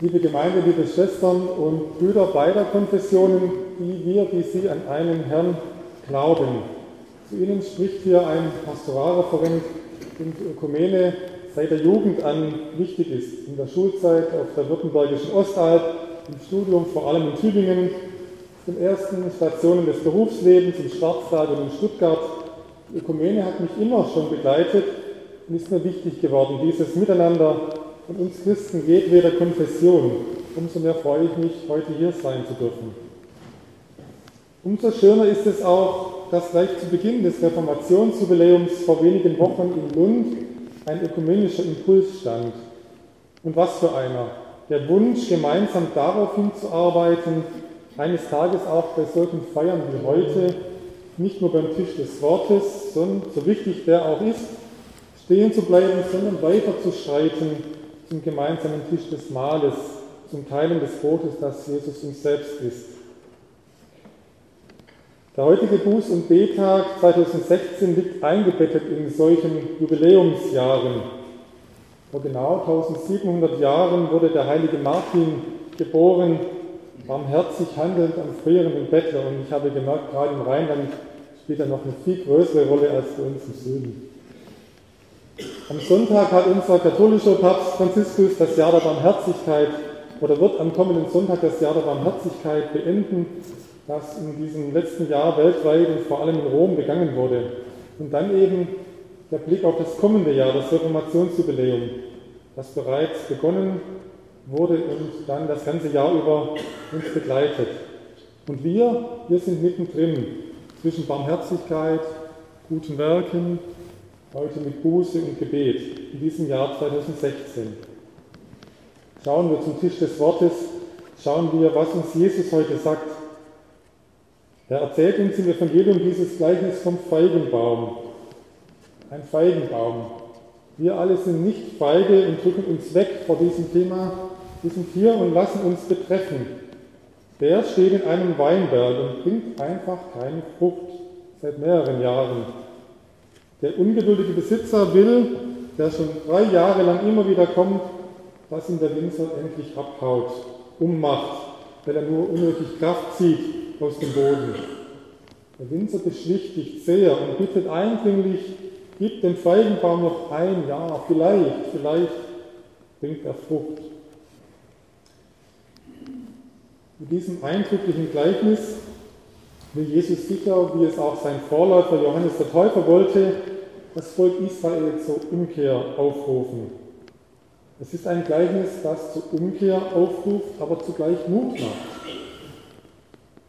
liebe Gemeinde, liebe Schwestern und Brüder beider Konfessionen, die wir, die Sie an einen Herrn glauben. Zu Ihnen spricht hier ein Pastoralreferent und Ökumene seit der Jugend an wichtig ist. In der Schulzeit auf der württembergischen Ostalb, im Studium vor allem in Tübingen, den ersten Stationen des Berufslebens im Schwarzwald und in Stuttgart. Die Ökumene hat mich immer schon begleitet und ist mir wichtig geworden, dieses Miteinander von uns Christen jedweder Konfession. Umso mehr freue ich mich, heute hier sein zu dürfen. Umso schöner ist es auch, dass gleich zu Beginn des Reformationsjubiläums vor wenigen Wochen in Lund ein ökumenischer Impuls stand. Und was für einer. Der Wunsch, gemeinsam darauf hinzuarbeiten, eines Tages auch bei solchen Feiern wie heute, nicht nur beim Tisch des Wortes, sondern so wichtig der auch ist, stehen zu bleiben, sondern weiter zu schreiten zum gemeinsamen Tisch des Mahles, zum Teilen des Brotes, das Jesus uns selbst ist. Der heutige Buß- und Betag 2016 liegt eingebettet in solchen Jubiläumsjahren. Vor genau 1700 Jahren wurde der heilige Martin geboren, barmherzig handelnd am frierenden Bettler. Und ich habe gemerkt, gerade im Rheinland spielt er noch eine viel größere Rolle als bei uns im Süden. Am Sonntag hat unser katholischer Papst Franziskus das Jahr der Barmherzigkeit oder wird am kommenden Sonntag das Jahr der Barmherzigkeit beenden, das in diesem letzten Jahr weltweit und vor allem in Rom begangen wurde. Und dann eben der Blick auf das kommende Jahr, das Reformationsjubiläum, das bereits begonnen wurde und dann das ganze Jahr über uns begleitet. Und wir, wir sind mittendrin zwischen Barmherzigkeit, guten Werken, heute mit Buße und Gebet in diesem Jahr 2016. Schauen wir zum Tisch des Wortes, schauen wir, was uns Jesus heute sagt. Er erzählt uns im Evangelium dieses Gleichnis vom Feigenbaum. Ein Feigenbaum. Wir alle sind nicht feige und drücken uns weg vor diesem Thema. Sind hier und lassen uns betreffen. Der steht in einem Weinberg und bringt einfach keine Frucht seit mehreren Jahren. Der ungeduldige Besitzer will, der schon drei Jahre lang immer wieder kommt, dass ihm der Winzer endlich abhaut, ummacht, weil er nur unnötig Kraft zieht aus dem Boden. Der Winzer beschwichtigt sehr und bittet eindringlich, gib dem Feigenbaum noch ein Jahr, vielleicht, vielleicht bringt er Frucht. Mit diesem eindrücklichen Gleichnis will Jesus sicher, wie es auch sein Vorläufer Johannes der Täufer wollte, das Volk Israel zur Umkehr aufrufen. Es ist ein Gleichnis, das zur Umkehr aufruft, aber zugleich Mut macht.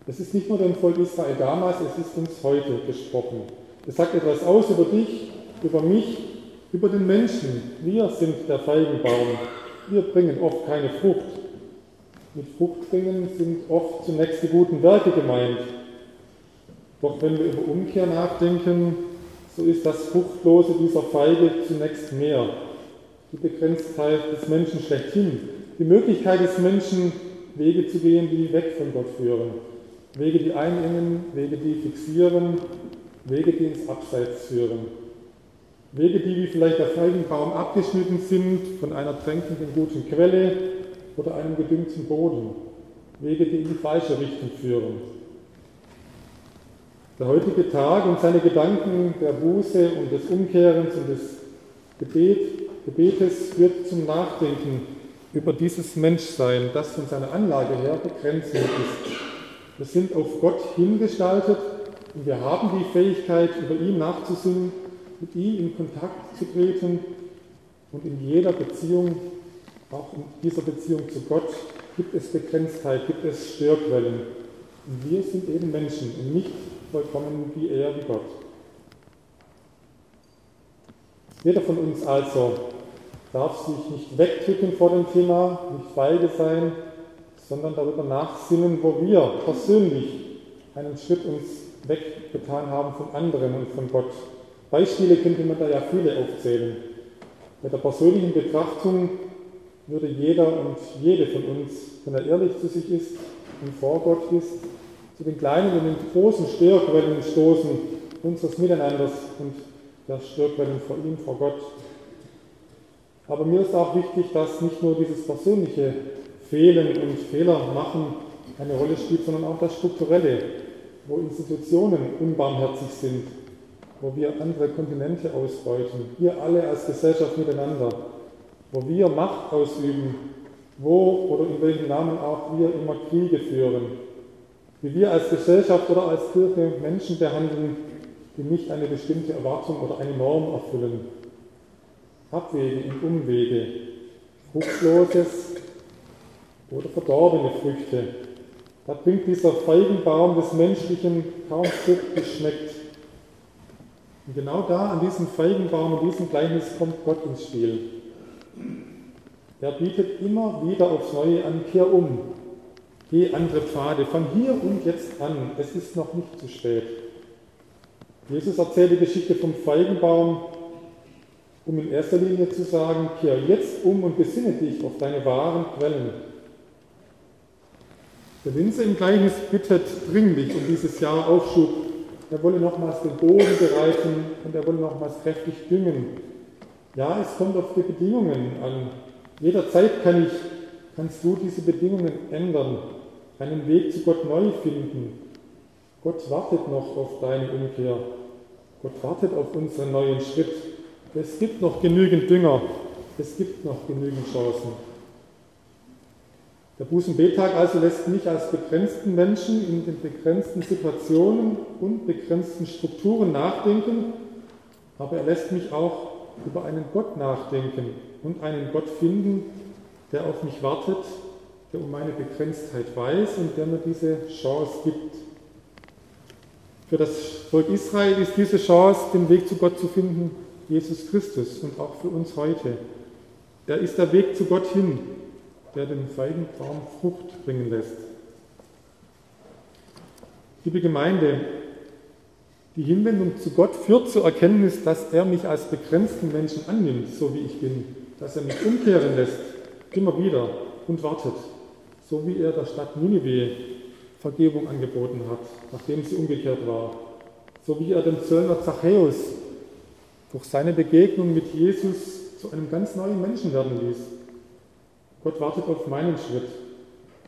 Es ist nicht nur dem Volk Israel damals, es ist uns heute gesprochen. Es sagt etwas aus über dich, über mich, über den Menschen. Wir sind der Feigenbaum. Wir bringen oft keine Frucht. Mit Frucht bringen sind oft zunächst die guten Werke gemeint. Doch wenn wir über Umkehr nachdenken, so ist das Fruchtlose dieser Feige zunächst mehr. Die Begrenztheit des Menschen schlechthin, die Möglichkeit des Menschen, Wege zu gehen, die weg von Gott führen. Wege, die einengen, Wege, die fixieren, Wege, die ins Abseits führen. Wege, die wie vielleicht der Feigenbaum abgeschnitten sind von einer tränkenden guten Quelle oder einem gedüngten Boden. Wege, die in die falsche Richtung führen. Der heutige Tag und seine Gedanken der Buße und des Umkehrens und des Gebet, Gebetes führt zum Nachdenken über dieses Menschsein, das von seiner Anlage her begrenzt ist. Wir sind auf Gott hingestaltet und wir haben die Fähigkeit, über ihn nachzusinnen, mit ihm in Kontakt zu treten und in jeder Beziehung, auch in dieser Beziehung zu Gott, gibt es Begrenztheit, gibt es Störquellen. Und wir sind eben Menschen und nicht vollkommen wie er, wie Gott. Jeder von uns also darf sich nicht wegdrücken vor dem Thema, nicht feige sein, sondern darüber nachsinnen, wo wir persönlich einen Schritt uns weggetan haben von anderen und von Gott. Beispiele könnte man da ja viele aufzählen. Bei der persönlichen Betrachtung würde jeder und jede von uns, wenn er ehrlich zu sich ist und vor Gott ist, zu den kleinen und den großen Störquellen stoßen unseres Miteinanders und der Störquellen vor ihm, vor Gott. Aber mir ist auch wichtig, dass nicht nur dieses persönliche Fehlen und Fehler machen eine Rolle spielt, sondern auch das Strukturelle, wo Institutionen unbarmherzig sind, wo wir andere Kontinente ausbeuten, wir alle als Gesellschaft miteinander, wo wir Macht ausüben, wo oder in welchem Namen auch wir immer Kriege führen, wie wir als Gesellschaft oder als Kirche Menschen behandeln, die nicht eine bestimmte Erwartung oder eine Norm erfüllen. Abwege und Umwege, fruchtloses oder verdorbene Früchte. Da bringt dieser Feigenbaum des Menschlichen kaum Frucht geschmeckt. Und genau da, an diesem Feigenbaum, in diesem Gleichnis, kommt Gott ins Spiel. Er bietet immer wieder aufs Neue an, kehr um, geh andere Pfade, fang hier und jetzt an, es ist noch nicht zu spät. Jesus erzählt die Geschichte vom Feigenbaum, um in erster Linie zu sagen, kehr jetzt um und besinne dich auf deine wahren Quellen. Der Winzer im Gleichnis bittet dringlich um dieses Jahr Aufschub. Er wolle nochmals den Boden bereiten und er wolle nochmals kräftig düngen. Ja, es kommt auf die Bedingungen an. Jederzeit kann ich, kannst du diese Bedingungen ändern, einen Weg zu Gott neu finden. Gott wartet noch auf deine Umkehr. Gott wartet auf unseren neuen Schritt. Es gibt noch genügend Dünger. Es gibt noch genügend Chancen. Der Bußenbetag also lässt mich als begrenzten Menschen in den begrenzten Situationen und begrenzten Strukturen nachdenken, aber er lässt mich auch über einen Gott nachdenken und einen Gott finden, der auf mich wartet, der um meine Begrenztheit weiß und der mir diese Chance gibt. Für das Volk Israel ist diese Chance, den Weg zu Gott zu finden, Jesus Christus und auch für uns heute. Der ist der Weg zu Gott hin, der den Feigenbaum Frucht bringen lässt. Liebe Gemeinde, die Hinwendung zu Gott führt zur Erkenntnis, dass er mich als begrenzten Menschen annimmt, so wie ich bin, dass er mich umkehren lässt, immer wieder und wartet, so wie er der Stadt Ninive Vergebung angeboten hat, nachdem sie umgekehrt war, so wie er den Zöllner Zachäus durch seine Begegnung mit Jesus zu einem ganz neuen Menschen werden ließ. Gott wartet auf meinen Schritt.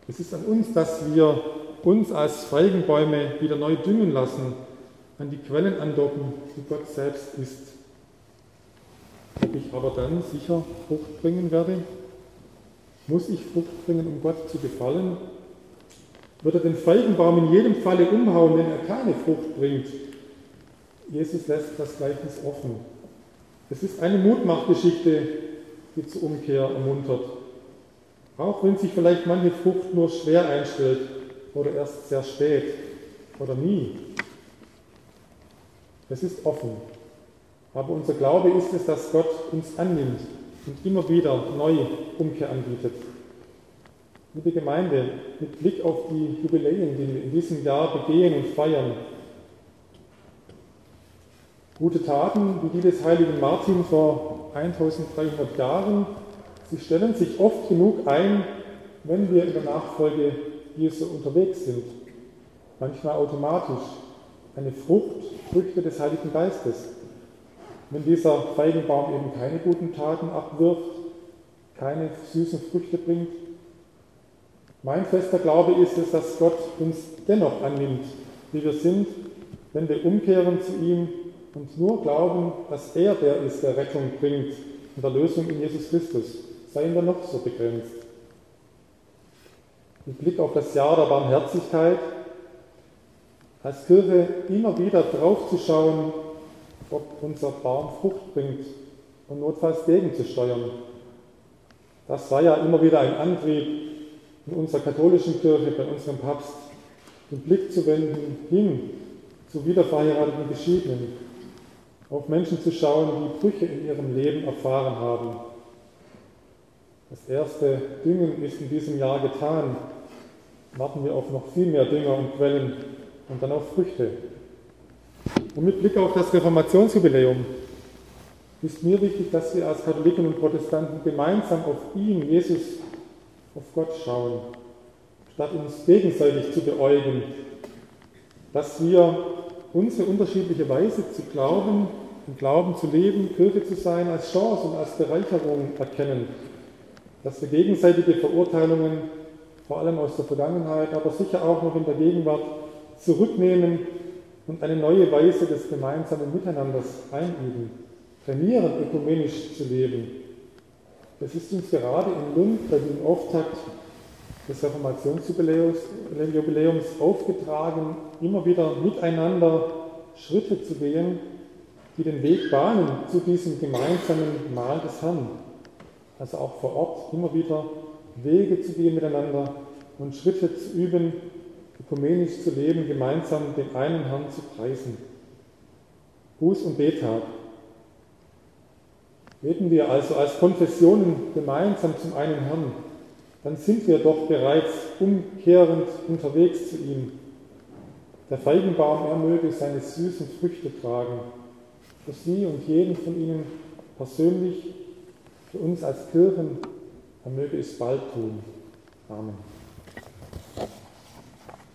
Es ist an uns, dass wir uns als Feigenbäume wieder neu düngen lassen, an die Quellen andocken, die Gott selbst ist. Ob ich aber dann sicher Frucht bringen werde? Muss ich Frucht bringen, um Gott zu gefallen? Wird er den Feigenbaum in jedem Falle umhauen, wenn er keine Frucht bringt? Jesus lässt das Gleichnis offen. Es ist eine Mutmachgeschichte, die zur Umkehr ermuntert. Auch wenn sich vielleicht manche Frucht nur schwer einstellt oder erst sehr spät oder nie. Es ist offen. Aber unser Glaube ist es, dass Gott uns annimmt und immer wieder neue Umkehr anbietet. Liebe Gemeinde, mit Blick auf die Jubiläen, die wir in diesem Jahr begehen und feiern, gute Taten wie die des heiligen Martin vor 1300 Jahren Sie stellen sich oft genug ein, wenn wir in der Nachfolge Jesu unterwegs sind. Manchmal automatisch. Eine Frucht, Früchte des Heiligen Geistes. Wenn dieser Feigenbaum eben keine guten Taten abwirft, keine süßen Früchte bringt. Mein fester Glaube ist es, dass Gott uns dennoch annimmt, wie wir sind, wenn wir umkehren zu ihm und nur glauben, dass er der ist, der Rettung bringt und der Lösung in Jesus Christus seien wir noch so begrenzt. Mit Blick auf das Jahr der Barmherzigkeit, als Kirche immer wieder drauf zu schauen, ob unser Baum Frucht bringt und notfalls gegenzusteuern. Das war ja immer wieder ein Antrieb in unserer katholischen Kirche, bei unserem Papst, den Blick zu wenden hin zu wiederverheirateten Geschiedenen, auf Menschen zu schauen, die Brüche in ihrem Leben erfahren haben das erste Düngen ist in diesem Jahr getan. Warten wir auf noch viel mehr Dünger und Quellen und dann auf Früchte. Und mit Blick auf das Reformationsjubiläum ist mir wichtig, dass wir als Katholiken und Protestanten gemeinsam auf ihn, Jesus, auf Gott schauen, statt uns gegenseitig zu beäugen, dass wir unsere unterschiedliche Weise zu glauben, im Glauben zu leben, Kirche zu sein, als Chance und als Bereicherung erkennen. Dass wir gegenseitige Verurteilungen, vor allem aus der Vergangenheit, aber sicher auch noch in der Gegenwart, zurücknehmen und eine neue Weise des gemeinsamen Miteinanders einüben, trainieren, ökumenisch zu leben. Das ist uns gerade in Lund bei dem Auftakt des Reformationsjubiläums aufgetragen, immer wieder miteinander Schritte zu gehen, die den Weg bahnen zu diesem gemeinsamen Mahl des Herrn. Also auch vor Ort immer wieder Wege zu gehen miteinander und Schritte zu üben, ökumenisch zu leben, gemeinsam den einen Herrn zu preisen. Buß- und Betag. Beten wir also als Konfessionen gemeinsam zum einen Herrn, dann sind wir doch bereits umkehrend unterwegs zu ihm. Der Feigenbaum, er möge seine süßen Früchte tragen, für Sie und jeden von Ihnen persönlich, für uns als Kirchen, er möge es bald tun. Amen.